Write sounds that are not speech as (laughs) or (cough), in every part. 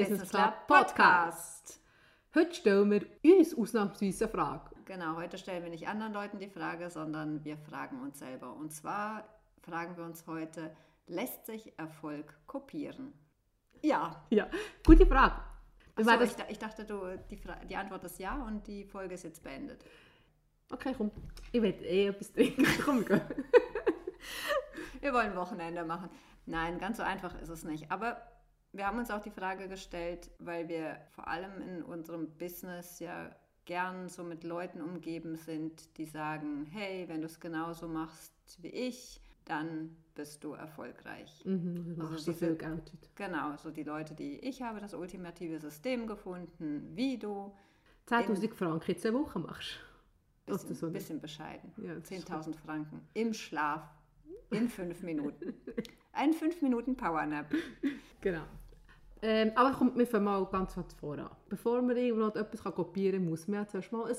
Business Club Podcast. Heute stellen wir uns ausnahmsweise eine Frage. Genau, heute stellen wir nicht anderen Leuten die Frage, sondern wir fragen uns selber. Und zwar fragen wir uns heute, lässt sich Erfolg kopieren? Ja. Ja, gute Frage. Achso, ich, ich, dachte, du, die, die, Antwort ist ja und die Folge ist jetzt beendet. Okay, komm. Ich will eh etwas trinken. (laughs) komm, wir wollen Wochenende machen. Nein, ganz so einfach ist es nicht. Aber wir haben uns auch die Frage gestellt, weil wir vor allem in unserem Business ja gern so mit Leuten umgeben sind, die sagen, hey, wenn du es genauso machst wie ich, dann bist du erfolgreich. Mhm, du also diese, Genau, so die Leute, die ich habe das ultimative System gefunden, wie du 10.000 Franken in zwei Wochen machst. Bisschen, so bisschen bescheiden. Ja, 10.000 Franken im Schlaf in fünf Minuten. (laughs) Ein fünf Minuten Powernap. Genau. Ähm, aber kommt mir mal ganz was voran. Bevor man irgendwo etwas kopieren kann, muss man zuerst mal ein,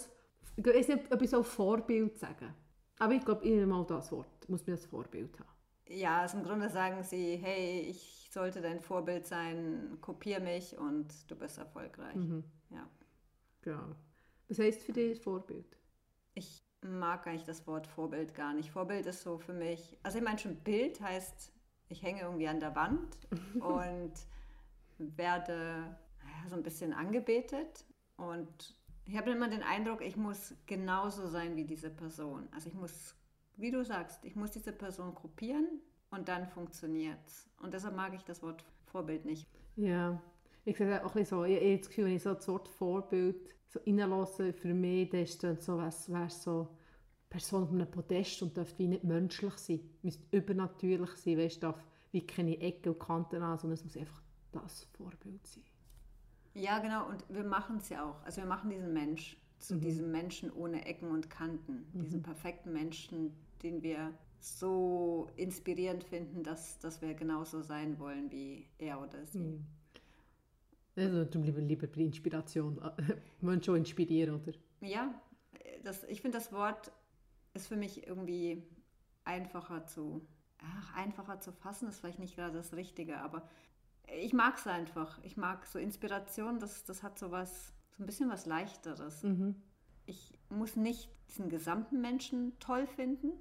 ich weiß nicht, ob ich so Vorbild sagen. Aber ich glaube, immer mal das Wort, muss man das Vorbild haben. Ja, also im Grunde sagen sie, hey, ich sollte dein Vorbild sein, kopier mich und du bist erfolgreich. Mhm. Ja. Genau. Was heißt für dich Vorbild? Ich mag eigentlich das Wort Vorbild gar nicht. Vorbild ist so für mich, also ich meine schon Bild heißt, ich hänge irgendwie an der Wand (laughs) und werde ja, so ein bisschen angebetet und ich habe immer den Eindruck, ich muss genauso sein wie diese Person. Also ich muss, wie du sagst, ich muss diese Person gruppieren und dann funktioniert es. Und deshalb mag ich das Wort Vorbild nicht. Ja, ich sehe auch ein so, ich habe das Gefühl, wenn ich so das Wort Vorbild so reinlasse, für mich, dann ist das so, was wäre so Person auf einem Podest und darf wie nicht menschlich sein, müsste übernatürlich sein, weißt, darf wie keine Ecken und Kanten an, sondern es muss einfach das Vorbild sein. Ja, genau, und wir machen es ja auch. Also wir machen diesen Mensch zu mhm. diesem Menschen ohne Ecken und Kanten, mhm. diesen perfekten Menschen, den wir so inspirierend finden, dass, dass wir genauso sein wollen wie er oder sie. Mhm. Also du lieber, lieber bei Inspiration, (laughs) Menschen schon inspirieren, oder? Ja, das, ich finde das Wort ist für mich irgendwie einfacher zu, ach, einfacher zu fassen, ist vielleicht nicht gerade das Richtige, aber ich mag es einfach. Ich mag so Inspiration, das, das hat so was, so ein bisschen was Leichteres. Mhm. Ich muss nicht diesen gesamten Menschen toll finden,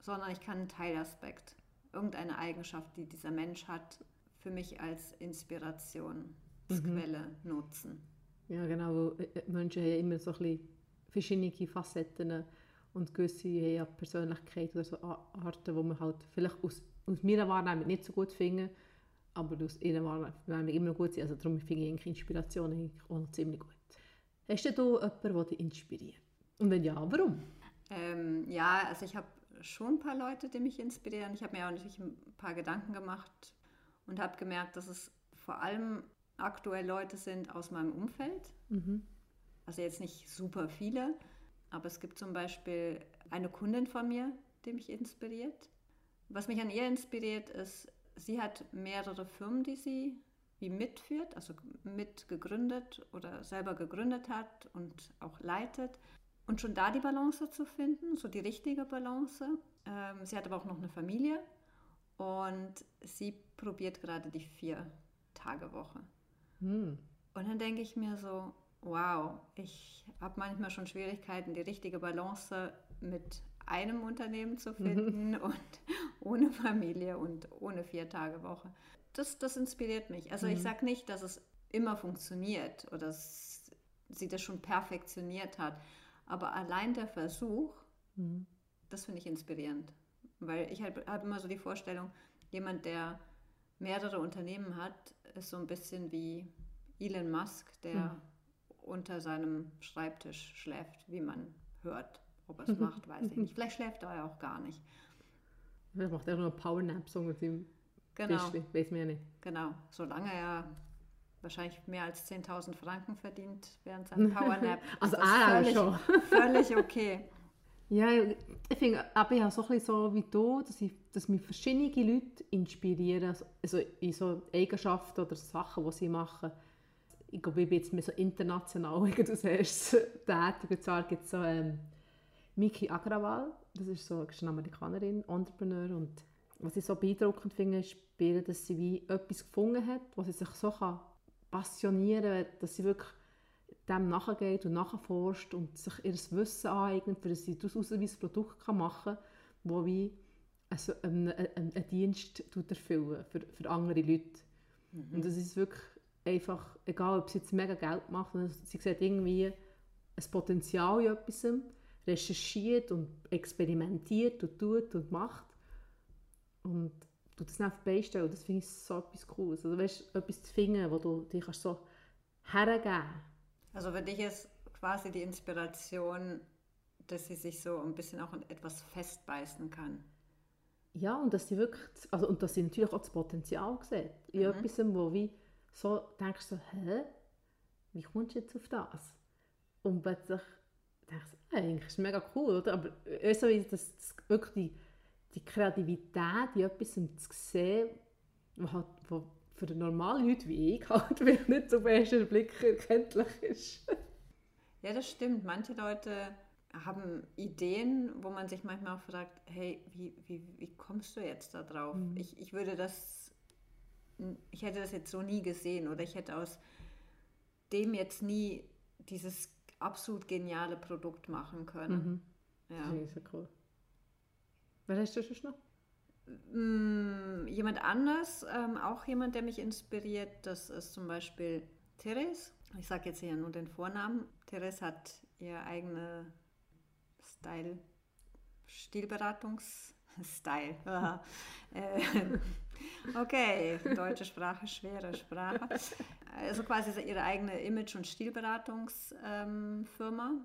sondern ich kann einen Teilaspekt, irgendeine Eigenschaft, die dieser Mensch hat, für mich als Inspirationsquelle mhm. nutzen. Ja, genau. Äh, äh, Menschen haben immer so ein bisschen verschiedene Facetten und gewisse haben ja Persönlichkeit oder so Arten, die man halt vielleicht aus, aus meiner Wahrnehmung nicht so gut finden aber aus ihnen waren wir immer gut sein. Also darum finde ich Inspiration auch noch ziemlich gut. Hast du jemanden, der dich inspiriert? Und wenn ja, warum? Ähm, ja, also ich habe schon ein paar Leute, die mich inspirieren. Ich habe mir auch natürlich ein paar Gedanken gemacht und habe gemerkt, dass es vor allem aktuell Leute sind aus meinem Umfeld. Mhm. Also jetzt nicht super viele, aber es gibt zum Beispiel eine Kundin von mir, die mich inspiriert. Was mich an ihr inspiriert, ist, sie hat mehrere Firmen, die sie wie mitführt, also mitgegründet oder selber gegründet hat und auch leitet. Und schon da die Balance zu finden, so die richtige Balance. Ähm, sie hat aber auch noch eine Familie und sie probiert gerade die Vier-Tage-Woche. Hm. Und dann denke ich mir so, wow, ich habe manchmal schon Schwierigkeiten, die richtige Balance mit einem Unternehmen zu finden mhm. (laughs) und ohne Familie und ohne Vier-Tage-Woche. Das, das inspiriert mich. Also mhm. ich sage nicht, dass es immer funktioniert oder sie das schon perfektioniert hat, aber allein der Versuch, mhm. das finde ich inspirierend. Weil ich habe hab immer so die Vorstellung, jemand, der mehrere Unternehmen hat, ist so ein bisschen wie Elon Musk, der mhm. unter seinem Schreibtisch schläft, wie man hört. Ob er es macht, (laughs) weiß ich nicht. Vielleicht schläft er ja auch gar nicht. Er macht ja nur Powernap so mit dem genau. Tischli, weiß mir nicht. Genau, solange er wahrscheinlich mehr als 10.000 Franken verdient während seinem Powernap. (laughs) also ah, völlig, schon. (laughs) völlig okay. Ja, ich finde, aber ich habe so ein bisschen so wie du, dass, ich, dass mich verschiedene Leute inspirieren, also in so Eigenschaften oder Sachen, die sie machen. Ich glaube, ich bin jetzt mehr so international als erstes tätig. Und zwar gibt es so ähm, Miki Agrawal, das ist so ist eine Amerikanerin, Entrepreneur und was ich so beeindruckend finde, ist, dass sie wie etwas gefunden hat, was sie sich so kann passionieren, dass sie wirklich dem nachgeht und nachforscht und sich ihr Wissen aneignet, für sie daraus ein Produkt kann machen kann, das wie also einen, einen, einen Dienst erfüllen für, für andere Leute. Mhm. Und das ist wirklich einfach, egal ob sie jetzt mega Geld macht, sie sieht irgendwie ein Potenzial in etwas, recherchiert und experimentiert und tut und macht und du das auf die Beine stellen. Das finde ich so etwas Cooles. Also weißt, etwas zu finden, wo du dich so hergeben kannst. Also für dich ist quasi die Inspiration, dass sie sich so ein bisschen auch in etwas festbeißen kann. Ja, und dass sie wirklich, also, und dass sie natürlich auch das Potenzial sieht. In mhm. etwas, wo wie so denkst so, hä, wie kommst du jetzt auf das? Und plötzlich denkst du, eigentlich ist mega cool, oder? Aber also, dass, dass wirklich die, die Kreativität in etwas zu sehen, was halt, wo für normale Leute wie ich halt (laughs) nicht zum ersten Blick erkenntlich ist. ja, das stimmt. Manche Leute haben Ideen, wo man sich manchmal auch fragt, hey, wie, wie, wie kommst du jetzt da drauf? Mhm. Ich, ich würde das, ich hätte das jetzt so nie gesehen oder ich hätte aus dem jetzt nie dieses absolut geniale Produkt machen können. Mhm. Ja. Das ist ja cool. Wer hast du schon noch? Mm, jemand anders, ähm, auch jemand, der mich inspiriert, das ist zum Beispiel Therese. Ich sage jetzt hier nur den Vornamen. Therese hat ihr eigene Style, Stilberatungs... (laughs) Style. (laughs) Äh, okay, deutsche Sprache, schwere Sprache. Also quasi ihre eigene Image- und Stilberatungsfirma, ähm,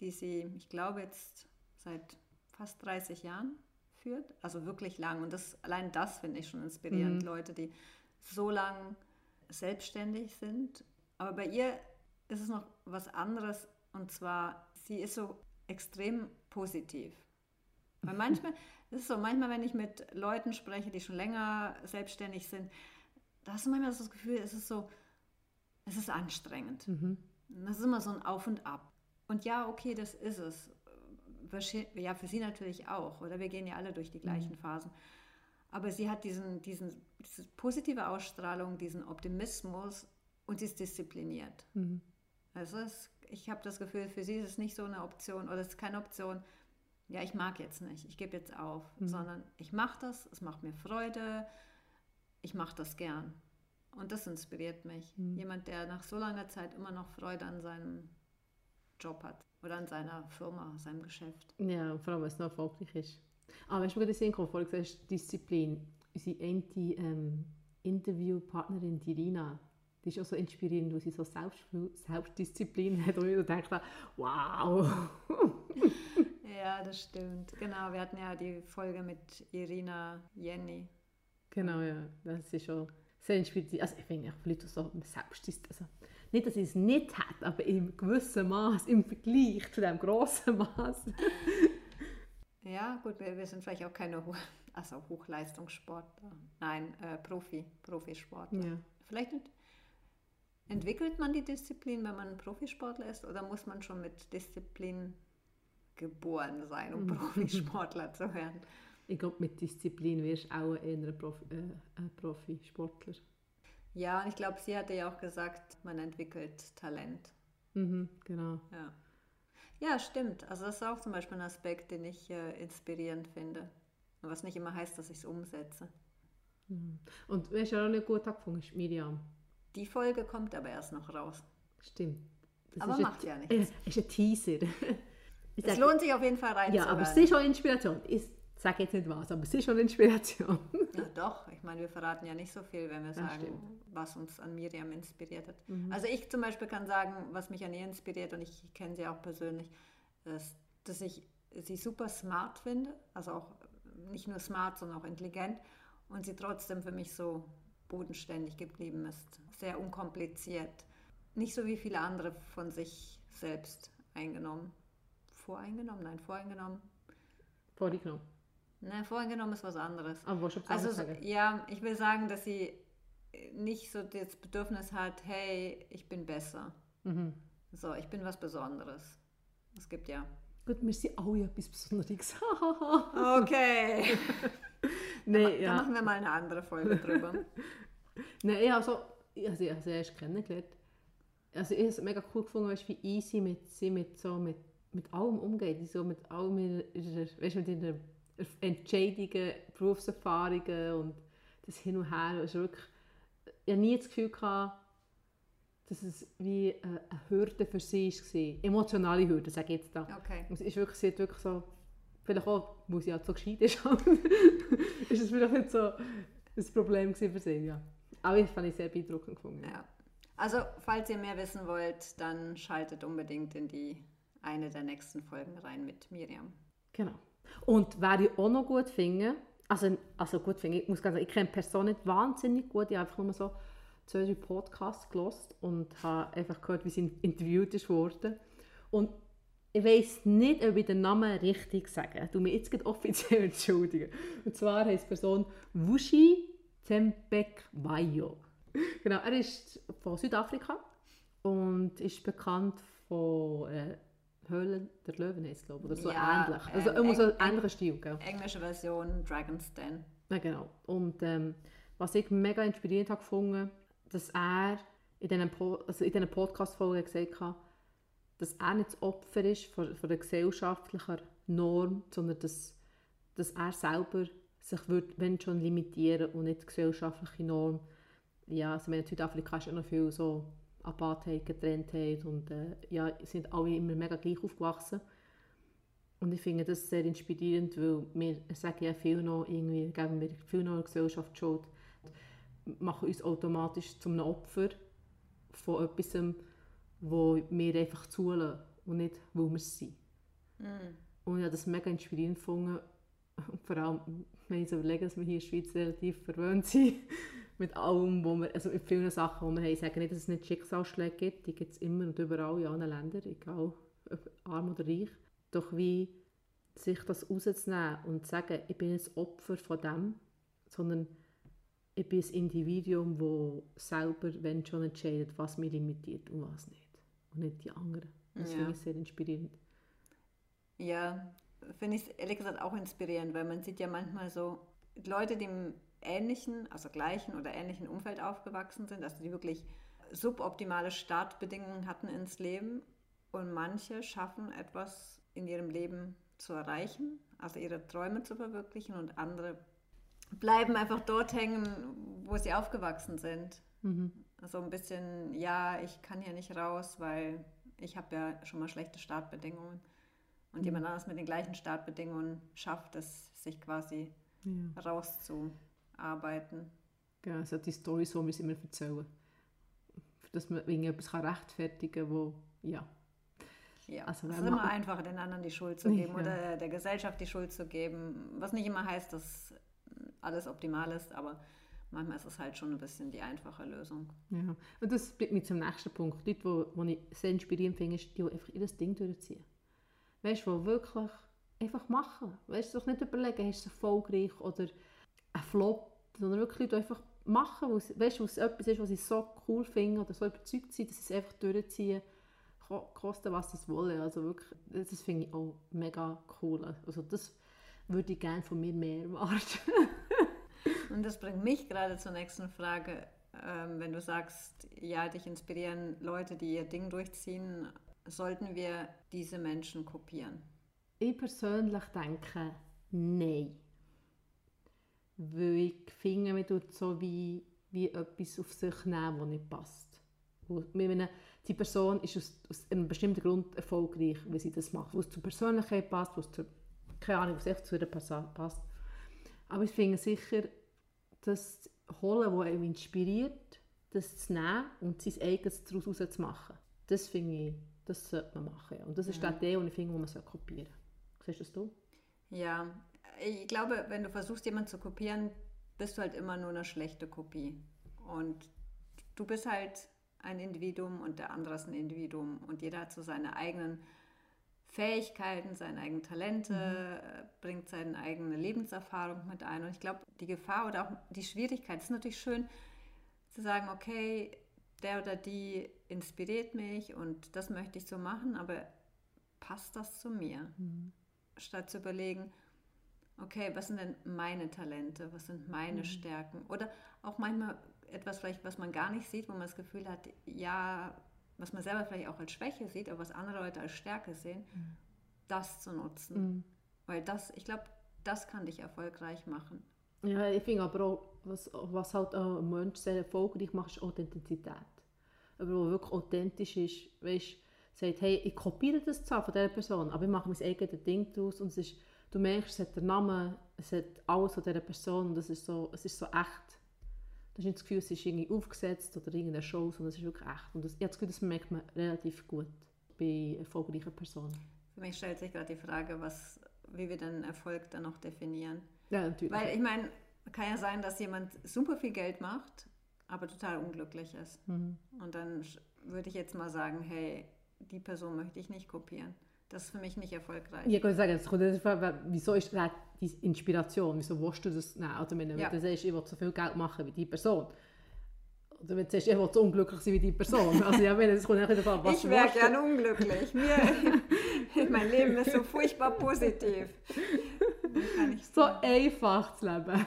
die sie, ich glaube, jetzt seit fast 30 Jahren führt. Also wirklich lang. Und das, allein das finde ich schon inspirierend. Mhm. Leute, die so lang selbstständig sind. Aber bei ihr ist es noch was anderes. Und zwar, sie ist so extrem positiv. Weil (laughs) manchmal, es ist so, manchmal, wenn ich mit Leuten spreche, die schon länger selbstständig sind, da hast du manchmal das Gefühl, es ist so, es ist anstrengend. Mhm. Das ist immer so ein Auf und Ab. Und ja, okay, das ist es. Ja, für sie natürlich auch. Oder wir gehen ja alle durch die gleichen mhm. Phasen. Aber sie hat diesen, diesen, diese positive Ausstrahlung, diesen Optimismus und sie ist diszipliniert. Mhm. Also es ich habe das Gefühl, für sie ist es nicht so eine Option oder es ist keine Option, ja, ich mag jetzt nicht, ich gebe jetzt auf, mhm. sondern ich mache das, es macht mir Freude, ich mache das gern. Und das inspiriert mich. Mhm. Jemand, der nach so langer Zeit immer noch Freude an seinem Job hat oder an seiner Firma, seinem Geschäft. Ja, vor allem, wenn es noch erfolgreich ist. Aber wenn du gerade gesehen hast, vorhin gesagt Disziplin. Unsere eine ähm, Interviewpartnerin, die Rina, die ist auch so inspirierend, weil sie so Selbst Selbstdisziplin hat und ich denke, wow. (laughs) ja, das stimmt. Genau, wir hatten ja die Folge mit Irina Jenny. Genau, ja, das ist schon sehr inspirierend. Also ich finde auch Leute so Selbstdisziplin, also nicht, dass sie es nicht hat, aber im gewissen Maß, im Vergleich zu dem grossen Maß. (laughs) ja, gut, wir, wir, sind vielleicht auch keine Ho also Hochleistungssportler. Nein, äh, Profi, Profisportler. Ja. Vielleicht nicht Entwickelt man die Disziplin, wenn man Profisportler ist, oder muss man schon mit Disziplin geboren sein, um mhm. Profisportler zu werden? Ich glaube, mit Disziplin wirst du auch eher ein, Profi, äh, ein Profisportler. Ja, und ich glaube, sie hatte ja auch gesagt, man entwickelt Talent. Mhm, genau. Ja. ja, stimmt. Also das ist auch zum Beispiel ein Aspekt, den ich äh, inspirierend finde. Was nicht immer heißt, dass ich es umsetze. Mhm. Und wer ja auch nicht gut angefangen ist Miriam. Die Folge kommt aber erst noch raus. Stimmt. Das aber macht ja (laughs) nichts. Es ist ein Teaser. Es lohnt sich auf jeden Fall rein. Ja, aber es ist schon Inspiration. Ich sage jetzt nicht was, aber es ist schon Inspiration. (laughs) ja, doch. Ich meine, wir verraten ja nicht so viel, wenn wir sagen, was uns an Miriam inspiriert hat. Mhm. Also ich zum Beispiel kann sagen, was mich an ihr inspiriert, und ich kenne sie auch persönlich, ist, dass ich sie super smart finde. Also auch nicht nur smart, sondern auch intelligent. Und sie trotzdem für mich so bodenständig geblieben ist, sehr unkompliziert, nicht so wie viele andere von sich selbst eingenommen. Voreingenommen? Nein, voreingenommen. Vorgenommen. Nein, voreingenommen ist was anderes. Aber was also sagen? ja, ich will sagen, dass sie nicht so das Bedürfnis hat, hey, ich bin besser. Mhm. So, ich bin was Besonderes. Es gibt ja. Gut, wir sind alle etwas Besonderes. (laughs) (laughs) okay. nee, da, ja. da machen wir mal eine andere Folge drüber. (laughs) Nein, also, also ich habe sie erst kennengelernt. Also ich habe es mega cool gefunden, weißt, wie easy mit sie mit, so, mit, mit allem umgeht. So mit allem ihrer, ihrer, weißt, mit ihren Entscheidungen, Berufserfahrungen und das Hin und Her. Ist wirklich, ich habe nie das Gefühl gehabt, dass es wie eine Hürde für sie war. Emotionale Hürde, sage ich jetzt da. Okay. Es ist wirklich, sie hat wirklich so, vielleicht auch, weil sie halt so gescheit ist, (laughs) ist es vielleicht nicht so ein Problem für sie, ja. Aber ich fand ich sehr beeindruckend gefunden. Ja. Also, falls ihr mehr wissen wollt, dann schaltet unbedingt in die eine der nächsten Folgen rein mit Miriam. Genau. Und wer ich auch noch gut finde, also, also gut finde, ich muss ganz sagen, ich kenne Person nicht wahnsinnig gut, ich habe einfach nur so zwei, drei Podcasts gelost und habe einfach gehört, wie sie interviewt ist worden. Und ich weiß nicht, ob ich den Namen richtig sage. Du mir jetzt offiziell (laughs) entschuldigen. Und zwar heißt die Person Wushi Zembek Wayo. Genau, er ist von Südafrika und ist bekannt von äh, Höhlen der Löwen, heisst, glaube oder so Ja, ähnlich. Also ähm, immer so eng- ein ähnlicher Stil, gell? Englische Version Dragon's Den. Ja, genau. Und ähm, was ich mega inspirierend habe gefunden, dass er in diesen, po also in Podcast-Folgen gesagt hat, dass er nicht das Opfer ist von, von der gesellschaftlichen Norm, sondern dass, dass er selber sich wird, wenn schon limitieren und nicht die gesellschaftliche Norm. Ja, also in Südafrika ist ja noch viel so Apartheid, Getrenntheit und äh, ja, sind alle immer mega gleich aufgewachsen. Und ich finde das sehr inspirierend, weil wir sagen ja viel noch, irgendwie geben wir viel noch der Gesellschaft Schuld, machen uns automatisch zum Opfer von etwas, wo wir einfach zulassen und nicht, weil wir es sind. Und ich habe das mega inspirierend gefunden, und vor allem, wenn ich so überlege, dass wir hier in der Schweiz relativ verwöhnt sind, mit allem, wo wir, also mit vielen Sachen, wo wir haben, ich sage nicht, dass es nicht Schicksalsschläge gibt, die gibt es immer und überall in allen Ländern, egal ob arm oder reich. Doch wie sich das rauszunehmen und zu sagen, ich bin ein Opfer von dem, sondern ich bin ein Individuum, das selber, wenn schon entscheidet, was mich limitiert und was nicht. Und nicht die anderen. Das Ja. finde ich sehr inspirierend. Ja, finde ich ehrlich gesagt auch inspirierend, weil man sieht ja manchmal so Leute, die im ähnlichen, also gleichen oder ähnlichen Umfeld aufgewachsen sind, also die wirklich suboptimale Startbedingungen hatten ins Leben und manche schaffen etwas in ihrem Leben zu erreichen, also ihre Träume zu verwirklichen und andere bleiben einfach dort hängen, wo sie aufgewachsen sind. Mhm. So ein bisschen, ja, ich kann hier nicht raus, weil ich habe ja schon mal schlechte Startbedingungen. Und jemand anderes mit den gleichen Startbedingungen schafft es, sich quasi Ja. Rauszuarbeiten. Genau, also die Storys, die wir uns immer erzählen. Dass man irgendetwas kann rechtfertigen kann, wo, ja. Ja, Also es ist immer einfacher, den anderen die Schuld zu geben Ja. oder der Gesellschaft die Schuld zu geben. Was nicht immer heißt, dass alles optimal ist, aber manchmal ist es halt schon ein bisschen die einfache Lösung. ja. Und das bringt mich zum nächsten Punkt. Leute, die, die ich sehr inspirierend finde, ist die, einfach ihr Ding durchziehen. Weißt du, wirklich einfach machen. Weißt du, nicht überlegen, ist es erfolgreich oder ein Flop, sondern wirklich Leute, die einfach machen, weil es, weißt du, weil es etwas ist, was sie so cool finden oder so überzeugt sind, dass sie es einfach durchziehen, ko- kosten was es wolle. Also wirklich, das finde ich auch mega cool. Also das würde ich gerne von mir mehr erwarten. (laughs) Und das bringt mich gerade zur nächsten Frage. Ähm, wenn du sagst, ja, dich inspirieren Leute, die ihr Ding durchziehen, sollten wir diese Menschen kopieren? Ich persönlich denke, nein. Weil ich finde, man tut so wie, wie etwas auf sich nehmen, das nicht passt. Ich meine, die Person ist aus, aus einem bestimmten Grund erfolgreich, weil sie das macht. Wo es zur Persönlichkeit passt, wo es zur, keine Ahnung, was echt zu ihr passt. Aber ich finde sicher, das zu holen, was einen inspiriert, das zu nehmen und sein eigenes daraus zu machen. Das finde ich, das sollte man machen. Ja. Und das ist der Idee, die ich finde, die man kopieren sollte. Siehst du das? Ja, ich glaube, wenn du versuchst, jemanden zu kopieren, bist du halt immer nur eine schlechte Kopie. Und du bist halt ein Individuum und der andere ist ein Individuum. Und jeder hat so seine eigenen Fähigkeiten, seine eigenen Talente, äh, bringt seine eigene Lebenserfahrung mit ein. Und ich glaube, die Gefahr oder auch die Schwierigkeit ist natürlich schön zu sagen, okay, der oder die inspiriert mich und das möchte ich so machen, aber passt das zu mir? Statt zu überlegen, okay, was sind denn meine Talente, was sind meine Stärken? Oder auch manchmal etwas vielleicht, was man gar nicht sieht, wo man das Gefühl hat, ja, was man selber vielleicht auch als Schwäche sieht, aber was andere Leute als Stärke sehen, mhm. das zu nutzen. Mhm. Weil das, ich glaube, das kann dich erfolgreich machen. Ja, ich finde aber auch, was, was halt ein Mensch sehr erfolgreich macht, ist Authentizität. Aber wo wirklich authentisch ist, weißt sagt, hey, ich kopiere das zwar von dieser Person, aber ich mache mein eigenes Ding daraus und es ist, du merkst, es hat den Namen, es hat alles von dieser Person und es ist so, es ist so echt. Du hast nicht das Gefühl, es ist irgendwie aufgesetzt oder irgendeine Show, sondern es ist wirklich echt. Und das, ich habe das Gefühl, das merkt man relativ gut bei erfolgreichen Personen. Für mich stellt sich gerade die Frage, was, wie wir den Erfolg dann noch definieren. Ja, natürlich. Weil ich meine, kann ja sein, dass jemand super viel Geld macht, aber total unglücklich ist. Mhm. Und dann würde ich jetzt mal sagen, hey, die Person möchte ich nicht kopieren. Das ist für mich nicht erfolgreich. Ich kann sagen, es kommt Frage, wieso ist das die Inspiration? Wieso willst du das nehmen? Also wenn ja. du sagst, ich will so viel Geld machen wie die Person. Oder wenn du sagst, ich will so unglücklich sein wie die Person. (laughs) Also ja, wenn es kommt nicht davon, was Ich wäre gerne unglücklich. Mir, (laughs) mein Leben ist so furchtbar positiv. so einfach zu leben. (laughs)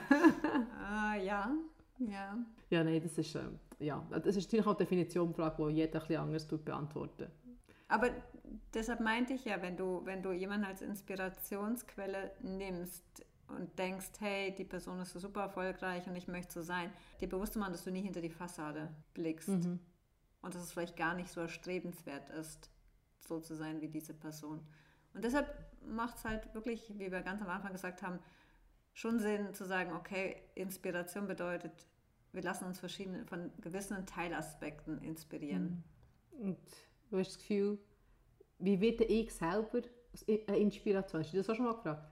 ah, ja, ja. Ja, nein, das ist, äh, ja, das ist natürlich auch eine Definitionsfrage, die jeder ein bisschen anders beantwortet. Aber deshalb meinte ich ja, wenn du, wenn du jemanden als Inspirationsquelle nimmst und denkst, hey, die Person ist so super erfolgreich und ich möchte so sein, dir bewusst zu machen, dass du nie hinter die Fassade blickst. Mhm. Und dass es vielleicht gar nicht so erstrebenswert ist, so zu sein wie diese Person. Und deshalb macht es halt wirklich, wie wir ganz am Anfang gesagt haben, schon Sinn zu sagen, okay, Inspiration bedeutet, wir lassen uns verschiedene, von gewissen Teilaspekten inspirieren. Mhm. Und Du hast das Gefühl, wie wird ich selber eine Inspiration? Hast du das auch schon mal gefragt?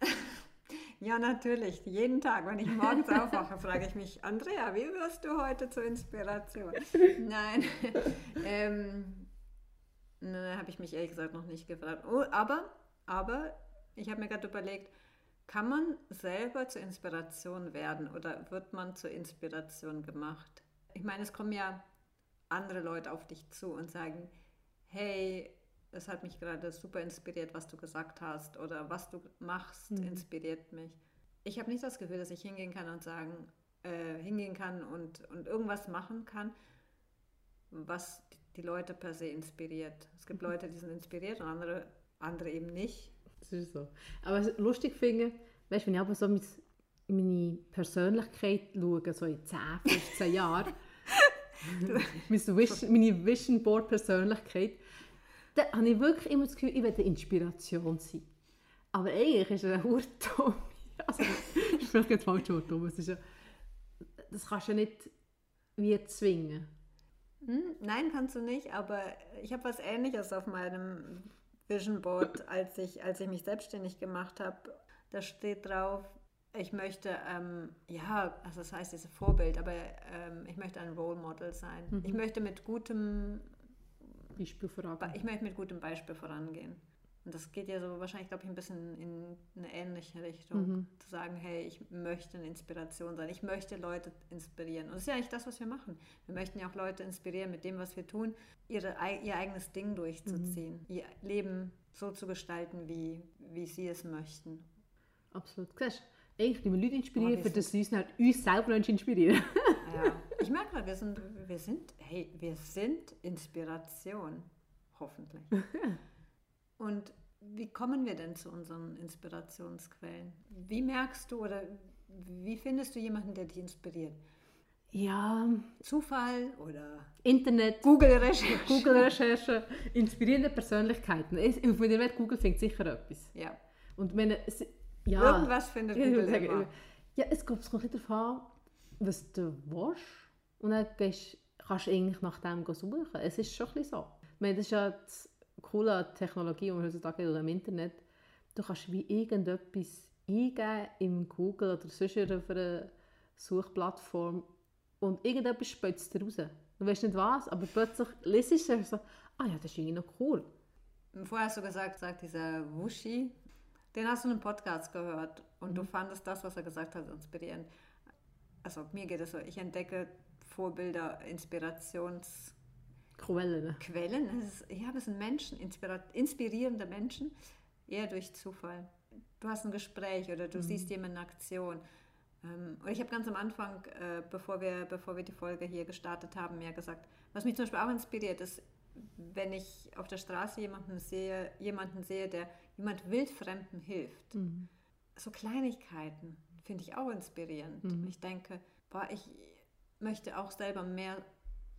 (laughs) ja, natürlich. Jeden Tag, wenn ich morgens aufwache, frage ich mich, Andrea, wie wirst du heute zur Inspiration? (laughs) Nein. (laughs) ähm, ne, habe ich mich ehrlich gesagt noch nicht gefragt. Oh, aber, aber ich habe mir gerade überlegt, kann man selber zur Inspiration werden oder wird man zur Inspiration gemacht? Ich meine, es kommen ja andere Leute auf dich zu und sagen, hey, es hat mich gerade super inspiriert, was du gesagt hast oder was du machst, mhm. inspiriert mich. Ich habe nicht das Gefühl, dass ich hingehen kann und sagen, äh, hingehen kann und, und irgendwas machen kann, was die Leute per se inspiriert. Es gibt. (laughs) Leute, die sind inspiriert und andere, andere eben nicht. Das ist so. Aber lustig finde, weißt wenn ich aber so meine Persönlichkeit schaue, so in 10, 15 (laughs) Jahren, (laughs) meine Vision Board Persönlichkeit, da habe ich wirklich immer das Gefühl, ich werde Inspiration sein. Aber eigentlich ist er ein Hurtum. (laughs) Also, ich vielleicht jetzt falsch Hurtum, es ist ja, das kannst du ja nicht wie zwingen. Hm, nein, kannst du nicht, aber ich habe was Ähnliches auf meinem Vision Board, als ich, als ich mich selbstständig gemacht habe. Da steht drauf, ich möchte, ähm, ja, also das heißt, diese Vorbild, aber ähm, ich möchte ein Role Model sein. Mhm. Ich möchte mit gutem Beispiel vorangehen. Ich möchte mit gutem Beispiel vorangehen. Und das geht ja so wahrscheinlich, glaube ich, ein bisschen in eine ähnliche Richtung. Mhm. Zu sagen, hey, ich möchte eine Inspiration sein. Ich möchte Leute inspirieren. Und das ist ja eigentlich das, was wir machen. Wir möchten ja auch Leute inspirieren mit dem, was wir tun, ihre, ihr eigenes Ding durchzuziehen. Mhm. Ihr Leben so zu gestalten, wie, wie sie es möchten. Absolut. Siehst eigentlich die Leute inspirieren, oh, für das sie uns, uns selber inspirieren. ja. Ich merke gerade, wir sind, wir sind, hey, wir sind Inspiration, hoffentlich. (laughs) Und wie kommen wir denn zu unseren Inspirationsquellen? Wie merkst du oder wie findest du jemanden, der dich inspiriert? Ja. Zufall oder Internet, Google-Recherche. Google-Recherche, inspirierende Persönlichkeiten. Auf der Welt Google findet sicher etwas. Ja. Und wenn ja. Irgendwas findet Google ja, immer. Ja, es kommt, es nicht darauf an, was du willst. Und dann gehst, kannst du eigentlich nach dem suchen. Es ist schon ein so. Ich meine, das ist ja das Coole an Technologie, die wir heutzutage oder im Internet. Du kannst wie irgendetwas eingeben im Google oder sonst auf einer Suchplattform und irgendetwas spötzt raus. Du weißt nicht was, aber plötzlich liest du so, ah ja, das ist irgendwie noch cool. Vorher hast du gesagt, sagt dieser Wushi, den hast du in einem Podcast gehört und mhm. du fandest das, was er gesagt hat, inspirierend. Also mir geht es so, ich entdecke Vorbilder, Inspirations... Quellen. Quellen. Das ist, ja, das sind Menschen, inspirierende Menschen, eher durch Zufall. Du hast ein Gespräch oder du mhm. siehst jemanden in Aktion Ähm, und ich habe ganz am Anfang, äh, bevor, wir, bevor wir die Folge hier gestartet haben, mir gesagt, was mich zum Beispiel auch inspiriert ist, wenn ich auf der Straße jemanden sehe, jemanden sehe, der jemand Wildfremden hilft. Mhm. So Kleinigkeiten finde ich auch inspirierend. Mhm. Ich denke, boah, ich möchte auch selber mehr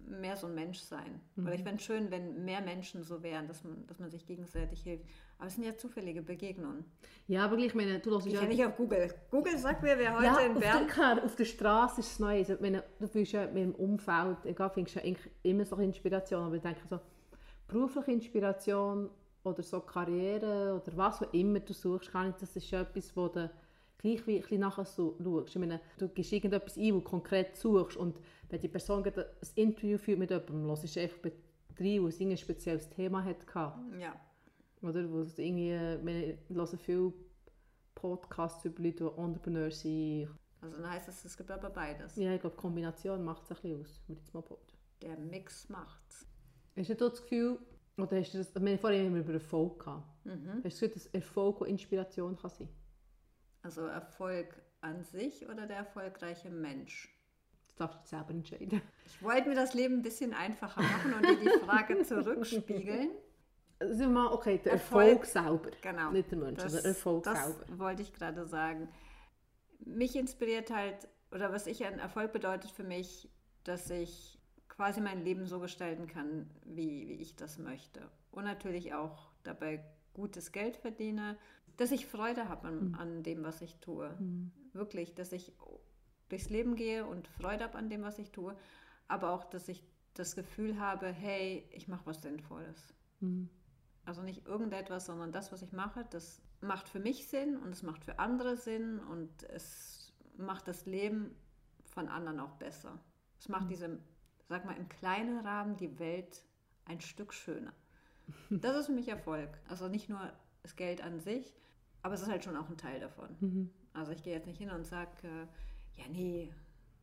mehr so ein Mensch sein. Mhm. Oder ich fände es schön, wenn mehr Menschen so wären, dass man, dass man sich gegenseitig hilft. Aber es sind ja zufällige Begegnungen. Ja, aber ich meine, du lässt Ich ja nicht auf Google. Google sagt mir, wer heute ja, in Bern... Klar, auf der Straße ist es neu. Also, meine, du fühlst ja mit dem Umfeld, egal, findest ja immer so Inspiration, aber ich denke so, berufliche Inspiration oder so Karriere oder was auch immer du suchst, kann ich, das ist etwas, wo du gleich wie ein bisschen nachher so schaust. Ich meine, du gibst irgendetwas ein, wo du konkret suchst und wenn die Person ein Interview führt mit jemandem, hörst du einfach bei drei, wo es ein spezielles Thema hatte. Ja. Oder wo es irgendwie, wir hören viele Podcasts über Leute, die Entrepreneur sind. Also dann heisst das, es gibt aber beides. Ja, ich glaube, Kombination macht es ein bisschen aus, würde ich jetzt mal behaupten. Der Mix macht's. Hast du das Gefühl, oder hast du das, wir haben vorhin über Erfolg gehabt. Mhm. Hast du Gefühl, dass Erfolg und Inspiration kann sein? Also Erfolg an sich oder der erfolgreiche Mensch? Das darfst du selber entscheiden. (laughs) Ich wollte mir das Leben ein bisschen einfacher machen und dir die Frage (laughs) zurückspiegeln. Also mal, okay, der Erfolg, Erfolg selber. Genau. Nicht der Mensch, das, der Erfolg das selber. wollte ich gerade sagen. Mich inspiriert halt, oder was ich an Erfolg bedeutet für mich, dass ich quasi mein Leben so gestalten kann, wie, wie ich das möchte. Und natürlich auch dabei gutes Geld verdiene, dass ich Freude habe an, mhm. an, dem, was ich tue. Mhm. Wirklich, dass ich durchs Leben gehe und Freude habe an dem, was ich tue, aber auch, dass ich das Gefühl habe, hey, ich mache was Sinnvolles. Mhm. Also nicht irgendetwas, sondern das, was ich mache, das macht für mich Sinn und es macht für andere Sinn und es macht das Leben von anderen auch besser. Es macht mhm. diese, sag mal, im kleinen Rahmen die Welt ein Stück schöner. Das ist für mich Erfolg. Also nicht nur das Geld an sich, aber es ist halt schon auch ein Teil davon. Mhm. Also ich gehe jetzt nicht hin und sage, äh, ja nee,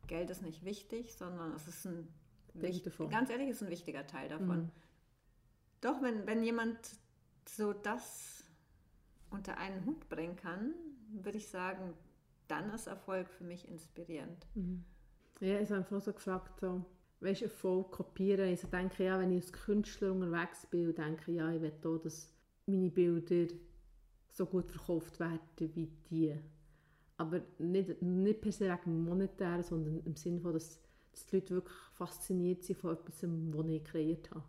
Geld ist nicht wichtig, sondern es ist ein, wichtig, ganz ehrlich, ist ein wichtiger Teil davon. Mhm. Doch, wenn, wenn jemand so das unter einen Hut bringen kann, würde ich sagen, dann ist Erfolg für mich inspirierend. Mhm. Ja, habe einfach so gefragt, so, weißt Erfolg kopieren. Ich denke, ja, wenn ich als Künstler unterwegs bin, denke ja, ich will auch, dass meine Bilder so gut verkauft werden wie die. Aber nicht, nicht per se wegen monetär, sondern im Sinne von, dass, dass die Leute wirklich fasziniert sind von etwas, was ich kreiert habe.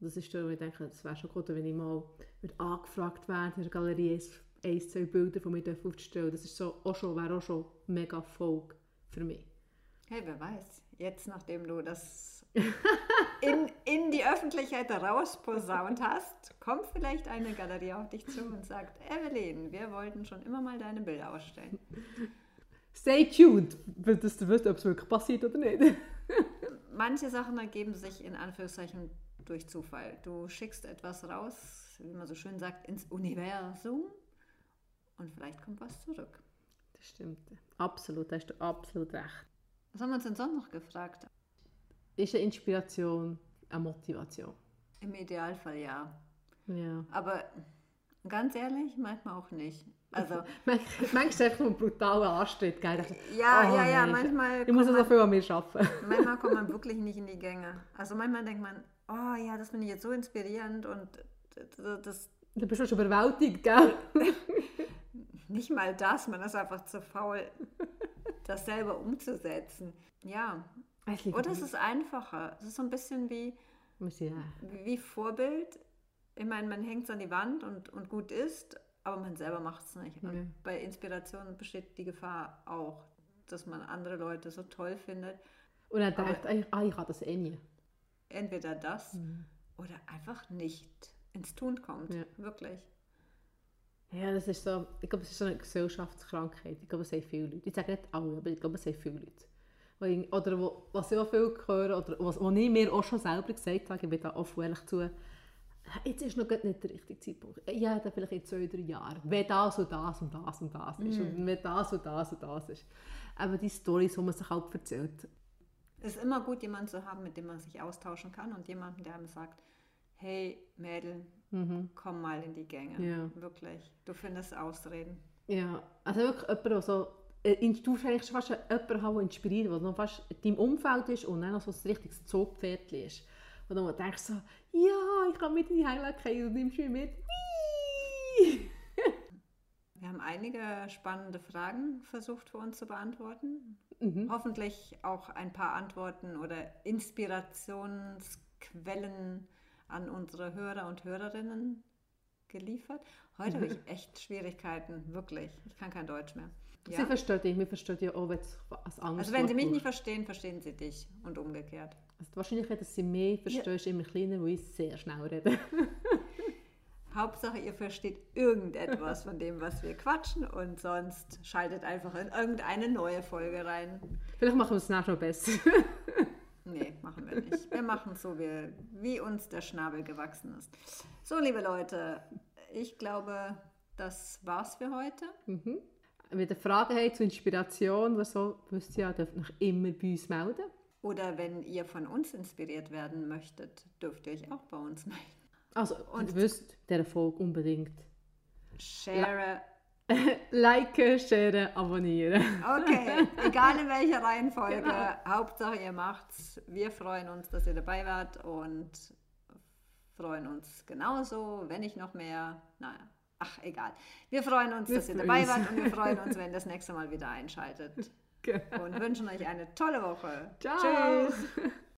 Das ist da, ich denke, das wäre schon gut, wenn ich mal angefragt werde in der Galerie, ein, zwei Bilder von mir aufzustellen. Das ist so, auch schon, wäre auch schon mega Erfolg für mich. Hey, wer weiß, jetzt nachdem du das (laughs) in, in die Öffentlichkeit rausposaunt hast, kommt vielleicht eine Galerie auf dich zu und sagt, Evelyn, wir wollten schon immer mal deine Bilder ausstellen. Stay tuned, dass du wirst, ob es wirklich passiert oder nicht. (laughs) Manche Sachen ergeben sich in Anführungszeichen durch Zufall. Du schickst etwas raus, wie man so schön sagt, ins Universum und vielleicht kommt was zurück. Das stimmt. Absolut, da hast du absolut recht. Was haben wir uns denn sonst noch gefragt? ist eine Inspiration eine Motivation? Im Idealfall ja. Ja. Aber ganz ehrlich, manchmal auch nicht. Also, (laughs) manchmal ist es einfach ein brutaler Anstritt. Gell? Ja, oh, ja, ja, manchmal. Ich muss so viel an mir arbeiten. (laughs) manchmal kommt man wirklich nicht in die Gänge. Also manchmal denkt man, oh ja, das finde ich jetzt so inspirierend und das. Du bist schon überwältigt, gell? (laughs) nicht mal das, man ist einfach zu faul, das selber umzusetzen. Ja, oder es ist einfacher. Es ist so ein bisschen wie, ja. wie Vorbild. Ich meine, man hängt es an die Wand und, und gut ist, aber man selber macht es nicht. Ja. bei Inspiration besteht die Gefahr auch, dass man andere Leute so toll findet. Oder denkt, ah, ich habe das eh nie. Entweder das mhm. oder einfach nicht ins Tun kommt. Ja. Wirklich. Ja, das ist so, ich glaube, es ist so eine Gesellschaftskrankheit. Ich glaube, es sind viele Leute. Ich sage nicht alle, aber ich glaube, es sind viele Leute oder wo, was ich auch viel höre, oder was, was ich mir auch schon selber gesagt habe, ich bin da offen ehrlich zu, jetzt ist noch nicht der richtige Zeitpunkt. Ja, dann vielleicht in zwei, drei Jahren. Wenn das und das und das und das ist. Mm. Und wenn das und das und das ist. Aber die Storys, die man sich halt erzählt. Es ist immer gut, jemanden zu haben, mit dem man sich austauschen kann und jemanden, der einem sagt, hey Mädel, mhm. komm mal in die Gänge. Ja. Wirklich. Du findest Ausreden. Ja, also wirklich jemand, der so äh, du eigentlich fast jemanden haben, der inspiriert, der noch fast in deinem Umfeld ist und dann noch so ein richtiges Zugpferd ist. Und dann denkst du so, ja, ich kann mit in die Heiligkeit und nimmst mich mit. Wir haben einige spannende Fragen versucht für uns zu beantworten. Mhm. Hoffentlich auch ein paar Antworten oder Inspirationsquellen an unsere Hörer und Hörerinnen geliefert. Heute habe ich (laughs) echt Schwierigkeiten, wirklich. Ich kann kein Deutsch mehr. Ja? Sie versteht dich, wir verstehen ja auch, wenn es als Angst Also wenn sie mich nicht verstehen, verstehen sie dich und umgekehrt. Also die Wahrscheinlichkeit, dass sie mich verstehen, ja. ist immer kleiner, weil ich sehr schnell rede. (laughs) Hauptsache, ihr versteht irgendetwas von dem, was wir quatschen und sonst schaltet einfach in irgendeine neue Folge rein. Vielleicht machen wir es nachher noch besser. Nee, machen wir nicht. Wir machen es so, wie, wie uns der Schnabel gewachsen ist. So, liebe Leute, ich glaube, das war's für heute. Mhm. Wenn ihr Fragen habt zur Inspiration oder so, wisst ihr ja, dürft ihr euch immer bei uns melden. Oder wenn ihr von uns inspiriert werden möchtet, dürft ihr euch auch bei uns melden. Also, und ihr wisst, der Erfolg unbedingt. Share. (laughs) Liken, share, abonnieren. Okay, egal in welcher Reihenfolge. Genau. Hauptsache ihr macht's. Wir freuen uns, dass ihr dabei wart und freuen uns genauso, wenn nicht noch mehr. Naja, ach egal. Wir freuen uns, wir dass ihr dabei wart und wir freuen (laughs) uns, wenn ihr das nächste Mal wieder einschaltet. Genau. Und wünschen euch eine tolle Woche. Ciao. Tschüss.